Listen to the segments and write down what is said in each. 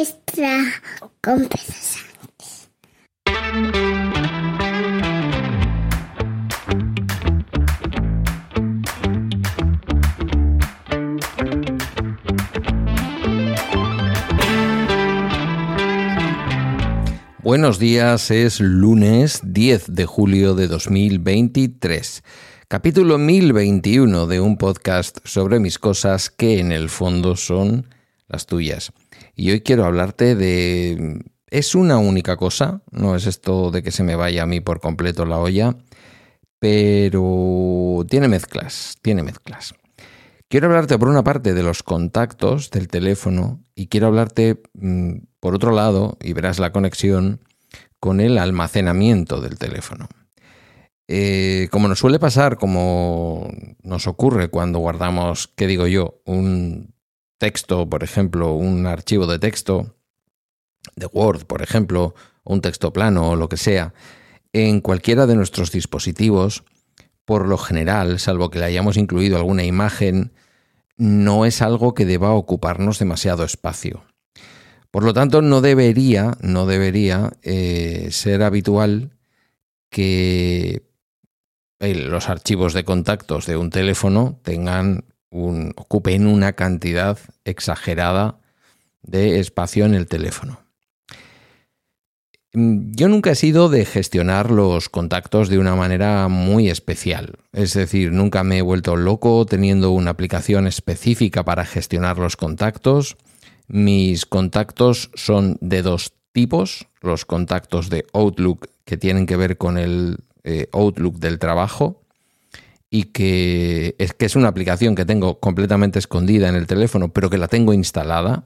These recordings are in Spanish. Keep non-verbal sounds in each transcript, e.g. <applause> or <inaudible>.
extra Buenos días, es lunes 10 de julio de 2023, capítulo 1021 de un podcast sobre mis cosas que en el fondo son las tuyas. Y hoy quiero hablarte de... Es una única cosa, no es esto de que se me vaya a mí por completo la olla, pero tiene mezclas, tiene mezclas. Quiero hablarte por una parte de los contactos del teléfono y quiero hablarte mm, por otro lado, y verás la conexión, con el almacenamiento del teléfono. Eh, como nos suele pasar, como nos ocurre cuando guardamos, ¿qué digo yo? Un texto, por ejemplo, un archivo de texto, de Word, por ejemplo, un texto plano o lo que sea, en cualquiera de nuestros dispositivos, por lo general, salvo que le hayamos incluido alguna imagen, no es algo que deba ocuparnos demasiado espacio. Por lo tanto, no debería, no debería eh, ser habitual que eh, los archivos de contactos de un teléfono tengan ocupen una cantidad exagerada de espacio en el teléfono. Mm, yo nunca he sido de gestionar los contactos de una manera muy especial. Es decir, nunca me he vuelto loco teniendo una aplicación específica para gestionar los contactos. Mis contactos son de dos tipos. Los contactos de Outlook que tienen que ver con el eh, Outlook del trabajo y que es que es una aplicación que tengo completamente escondida en el teléfono, pero que la tengo instalada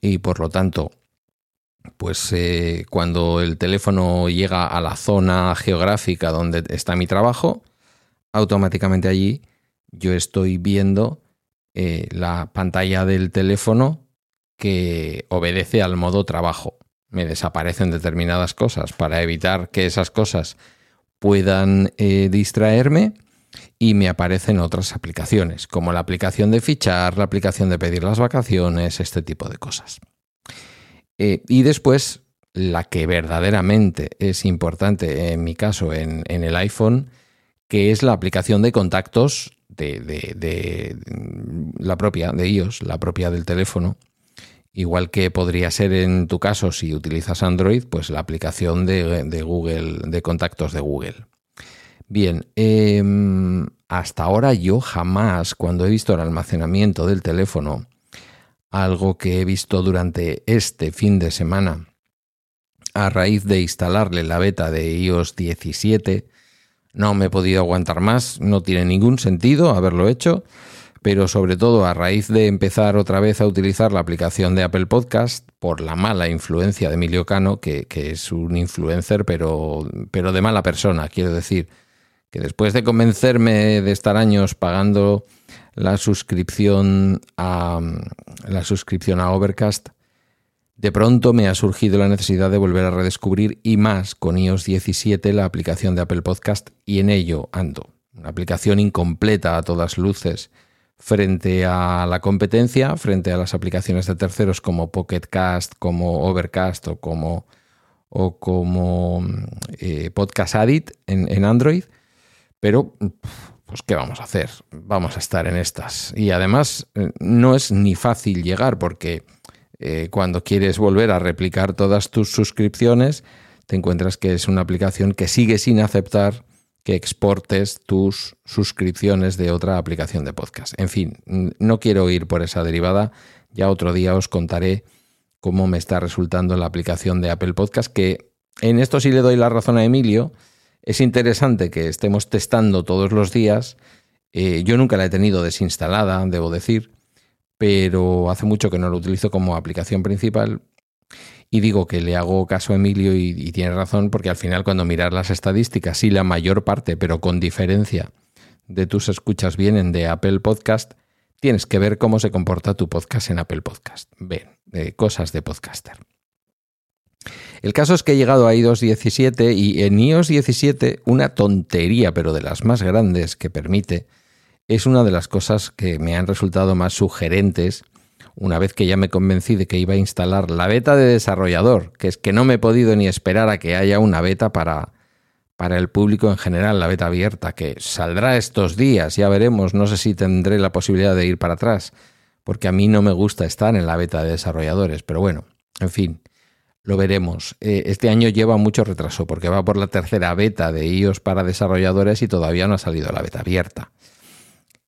y por lo tanto, pues eh, cuando el teléfono llega a la zona geográfica donde está mi trabajo, automáticamente allí yo estoy viendo eh, la pantalla del teléfono que obedece al modo trabajo. Me desaparecen determinadas cosas para evitar que esas cosas puedan eh, distraerme y me aparecen otras aplicaciones, como la aplicación de fichar, la aplicación de pedir las vacaciones, este tipo de cosas. Eh, y después, la que verdaderamente es importante en mi caso en, el iPhone, que es la aplicación de contactos de, de, la propia de iOS, la propia del teléfono, Igual que podría ser en tu caso si utilizas Android, pues la aplicación de, Google, de contactos de Google. Bien, em, hasta ahora yo jamás, cuando he visto el almacenamiento del teléfono, algo que he visto durante este fin de semana, a raíz de instalarle la beta de iOS 17, no me he podido aguantar más, no tiene ningún sentido haberlo hecho pero sobre todo a raíz de empezar otra vez a utilizar la aplicación de Apple Podcast por la mala influencia de Emilio Cano, que, es un influencer, pero, pero de mala persona, quiero decir, que después de convencerme de estar años pagando la suscripción a la suscripción a Overcast, de pronto me ha surgido la necesidad de volver a redescubrir y más con iOS 17 la aplicación de Apple Podcast y en ello ando. Una aplicación incompleta a todas luces frente a la competencia, frente a las aplicaciones de terceros como Pocket Cast, como Overcast o como, o como eh, Podcast Addict en, Android. Pero, pues, ¿qué vamos a hacer? Vamos a estar en estas. Y además, eh, no es ni fácil llegar porque eh, cuando quieres volver a replicar todas tus suscripciones, te encuentras que es una aplicación que sigue sin aceptar que exportes tus suscripciones de otra aplicación de podcast. En fin, no quiero ir por esa derivada. Ya otro día os contaré cómo me está resultando la aplicación de Apple Podcast, que en esto sí le doy la razón a Emilio. Es interesante que estemos testando todos los días. Eh, yo nunca la he tenido desinstalada, debo decir, pero hace mucho que no lo utilizo como aplicación principal y digo que le hago caso a Emilio y, tiene razón porque al final cuando miras las estadísticas, sí la mayor parte, pero con diferencia de tus escuchas vienen de Apple Podcast, tienes que ver cómo se comporta tu podcast en Apple Podcast. Ven, cosas de podcaster. El caso es que he llegado a iOS 17 y en iOS 17 una tontería, pero de las más grandes que permite, es una de las cosas que me han resultado más sugerentes una vez que ya me convencí de que iba a instalar la beta de desarrollador, que es que no me he podido ni esperar a que haya una beta para, para el público en general, la beta abierta, que saldrá estos días, ya veremos, no sé si tendré la posibilidad de ir para atrás, porque a mí no me gusta estar en la beta de desarrolladores, pero bueno, en fin, lo veremos. Eh, este año lleva mucho retraso porque va por la tercera beta de iOS para desarrolladores y todavía no ha salido la beta abierta.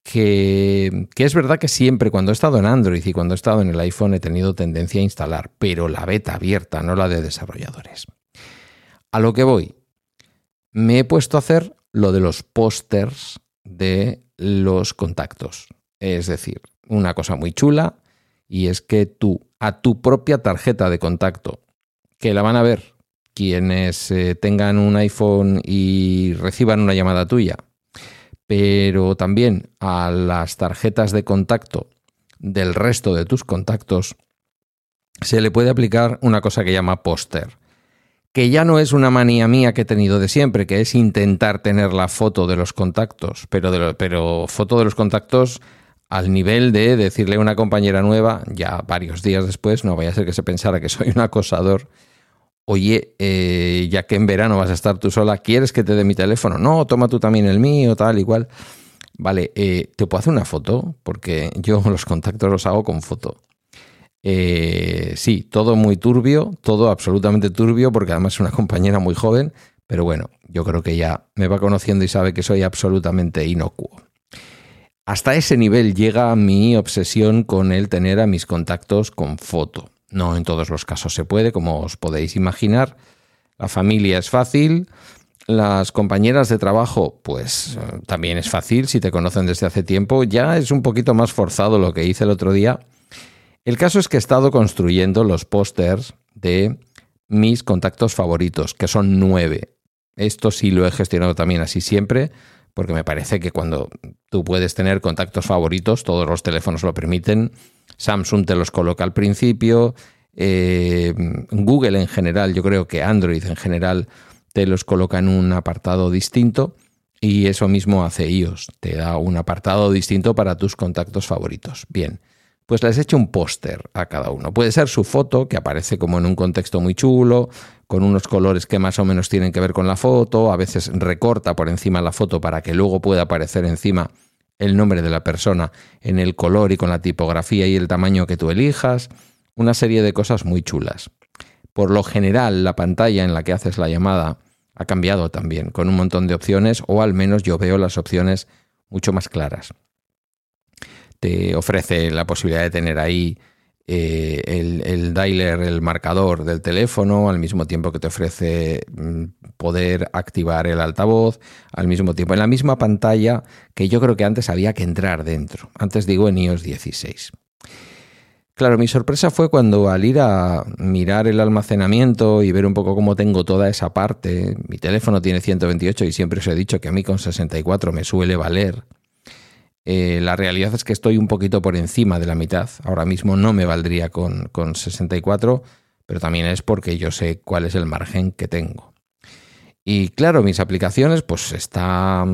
Que, que, es verdad que siempre cuando he estado en Android y cuando he estado en el iPhone he tenido tendencia a instalar, pero la beta abierta, no la de desarrolladores. A lo que voy, me he puesto a hacer lo de los pósters de los contactos. Es decir, una cosa muy chula y es que tú a tu propia tarjeta de contacto que la van a ver quienes eh, tengan un iPhone y reciban una llamada tuya, pero también a las tarjetas de contacto del resto de tus contactos, se le puede aplicar una cosa que llama póster, que ya no es una manía mía que he tenido de siempre, que es intentar tener la foto de los contactos, pero, pero foto de los contactos al nivel de decirle a una compañera nueva, ya varios días después, no vaya a ser que se pensara que soy un acosador oye, eh, ya que en verano vas a estar tú sola, ¿quieres que te dé mi teléfono? No, toma tú también el mío, tal, igual. Vale, eh, ¿te puedo hacer una foto? Porque yo <laughs> los contactos los hago con foto. Eh, sí, todo muy turbio, todo absolutamente turbio, porque además es una <laughs> compañera muy joven, pero bueno, yo creo que ya me va conociendo y sabe que soy absolutamente inocuo. Hasta ese nivel llega mi obsesión con el tener a mis contactos con foto. No en todos los casos se puede, como os podéis imaginar. La familia es fácil. Las compañeras de trabajo, pues eh, también es fácil si te conocen desde hace tiempo. Ya es un poquito más forzado lo que hice el otro día. El caso es que he estado construyendo los pósters de mis contactos favoritos, que son nueve. Esto sí lo he gestionado también así siempre, porque me parece que cuando tú puedes tener contactos favoritos, todos los teléfonos lo permiten, Samsung te los coloca al principio, eh, Google en general, yo creo que Android en general te los coloca en un apartado distinto y eso mismo hace iOS, te da un apartado distinto para tus contactos favoritos. Bien, pues les he hecho un póster a cada uno. Puede ser su foto, que aparece como en un contexto muy chulo, con unos colores que más o menos tienen que ver con la foto, a veces recorta por encima la foto para que luego pueda aparecer encima el nombre de la persona en el color y con la tipografía y el tamaño que tú elijas, una serie de cosas muy chulas. Por lo general, la pantalla en la que haces la llamada ha cambiado también, con un montón de opciones, o al menos yo veo las opciones mucho más claras. Te ofrece la posibilidad de tener ahí eh, el, el, dialer, el marcador del teléfono, al mismo tiempo que te ofrece mm, poder activar el altavoz, al mismo tiempo, en la misma pantalla que yo creo que antes había que entrar dentro. Antes digo en iOS 16. Claro, mi sorpresa fue cuando al ir a mirar el almacenamiento y ver un poco cómo tengo toda esa parte, mi teléfono tiene 128 y siempre os he dicho que a mí con 64 me suele valer eh, la realidad es que estoy un poquito por encima de la mitad. Ahora mismo no me valdría con, 64, pero también es porque yo sé cuál es el margen que tengo. Y claro, mis aplicaciones, pues está,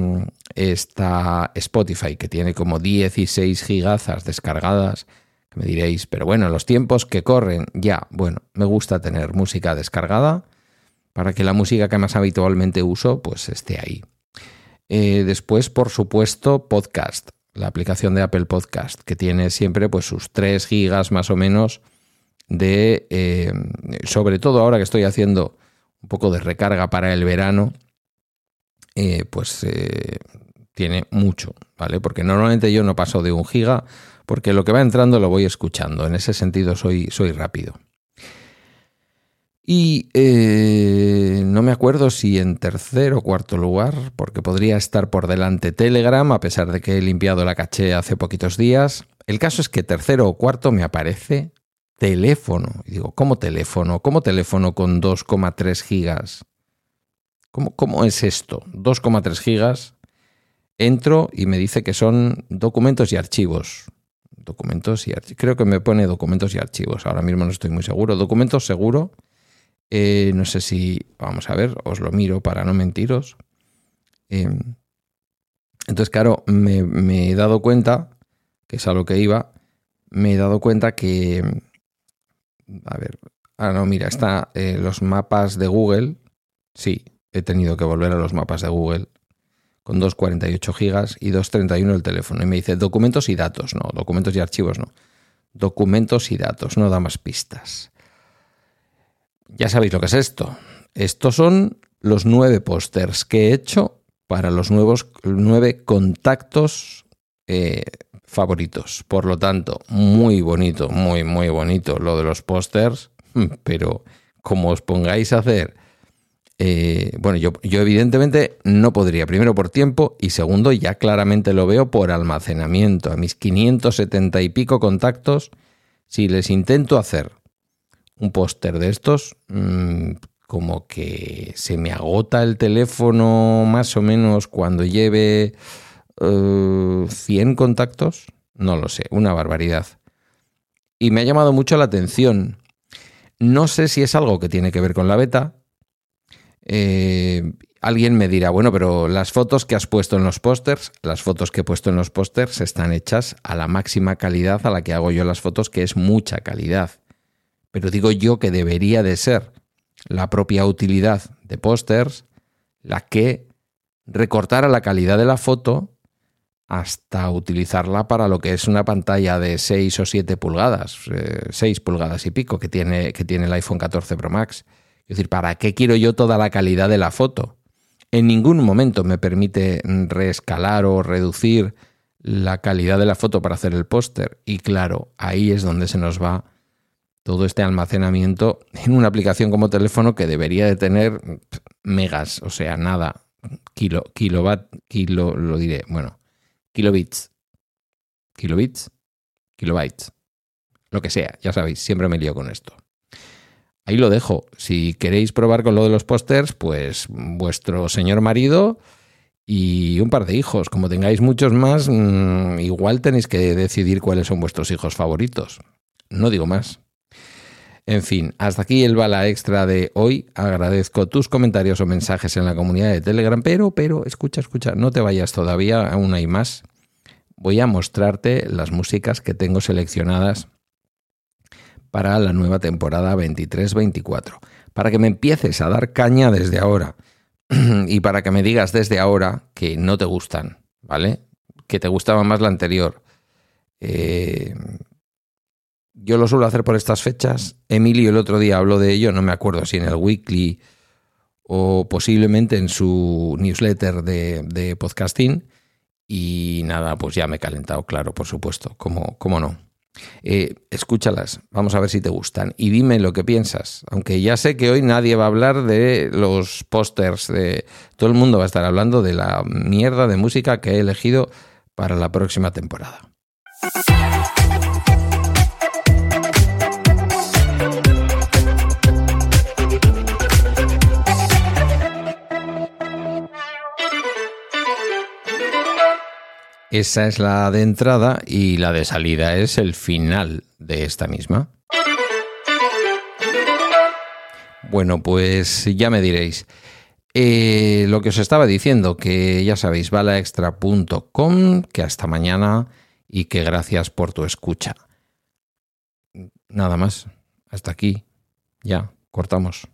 está Spotify, que tiene como 16 gigazas descargadas. me diréis, pero bueno, los tiempos que corren, ya, bueno, me gusta tener música descargada para que la música que más habitualmente uso, pues esté ahí. Eh, después, por supuesto, podcast la aplicación de Apple Podcast, que tiene siempre pues sus 3 gigas más o menos de, eh, sobre todo ahora que estoy haciendo un poco de recarga para el verano, eh, pues eh, tiene mucho, ¿vale? Porque normalmente yo no paso de un giga, porque lo que va entrando lo voy escuchando, en ese sentido soy, soy rápido. Y eh, no me acuerdo si en tercer o cuarto lugar, porque podría estar por delante Telegram, a pesar de que he limpiado la caché hace poquitos días. El caso es que tercero o cuarto me aparece teléfono. Digo, ¿cómo teléfono? ¿Cómo teléfono con 2,3 gigas? ¿Cómo, ¿Cómo es esto? 2,3 gigas. Entro y me dice que son documentos y archivos. Documentos y archivos. Creo que me pone documentos y archivos. Ahora mismo no estoy muy seguro. Documentos seguro eh, no sé si, vamos a ver, os lo miro para no mentiros. Em, entonces, claro, me, he dado cuenta, que es a lo que iba, me he dado cuenta que, a ver, ah, no, mira, está eh, los mapas de Google, sí, he tenido que volver a los mapas de Google con 248 gigas y 231 el teléfono. Y me dice documentos y datos, no, documentos y archivos no. Documentos y datos, no da más pistas. Ya sabéis lo que es esto. Estos son los nueve pósters que he hecho para los nuevos nueve contactos eh, favoritos. Por lo tanto, muy bonito, muy, muy bonito lo de los pósters, <laughs> pero como os pongáis a hacer eh, bueno, yo, yo, evidentemente no podría, primero por tiempo y segundo ya claramente lo veo por almacenamiento. A mis 570 y pico contactos, si les intento hacer un póster de estos, mm, como que se me agota el teléfono más o menos cuando lleve 100 eh, contactos, no lo sé, una barbaridad. Y me ha llamado mucho la atención. No sé si es algo que tiene que ver con la beta, eh, alguien me dirá, bueno, pero las fotos que has puesto en los pósters, las fotos que he puesto en los pósters están hechas a la máxima calidad a la que hago yo las fotos, que es mucha calidad. Pero digo yo que debería de ser la propia utilidad de pósters la que recortara la calidad de la foto hasta utilizarla para lo que es una pantalla de 6 o 7 pulgadas, 6 eh, pulgadas y pico que tiene, que tiene el iPhone 14 Pro Max. Es decir, ¿para qué quiero yo toda la calidad de la foto? En ningún momento me permite reescalar o reducir la calidad de la foto para hacer el póster. Y claro, ahí es donde se nos va todo este almacenamiento en una aplicación como teléfono que debería de tener megas, o sea, nada, kilo, kilowatt, kilo, lo diré, bueno, kilobits, kilobits, kilobytes, lo que sea, ya sabéis, siempre me lío con esto. Ahí lo dejo. Si queréis probar con lo de los pósters, pues vuestro señor marido y un par de hijos. Como tengáis muchos más, mm, igual tenéis que decidir cuáles son vuestros hijos favoritos. No digo más. En fin, hasta aquí el bala extra de hoy. Agradezco tus comentarios o mensajes en la comunidad de Telegram, pero, pero, escucha, escucha, no te vayas todavía, aún hay más. Voy a mostrarte las músicas que tengo seleccionadas para la nueva temporada 23-24. Para que me empieces a dar caña desde ahora <clears throat> y para que me digas desde ahora que no te gustan, ¿vale? Que te gustaba más la anterior. Eh, yo lo suelo hacer por estas fechas. Emilio el otro día habló de ello, no me acuerdo si en el weekly o posiblemente en su newsletter de, de podcasting. Y nada, pues ya me he calentado, claro, por supuesto, como, cómo no. Eh, escúchalas, vamos a ver si te gustan y dime lo que piensas. Aunque ya sé que hoy nadie va a hablar de los pósters, de todo el mundo va a estar hablando de la mierda de música que he elegido para la próxima temporada. Esa es la de entrada y la de salida es el final de esta misma. Bueno, pues ya me diréis. Eh, lo que os estaba diciendo, que ya sabéis, balaextra.com, que hasta mañana y que gracias por tu escucha. Nada más. Hasta aquí. Ya, cortamos.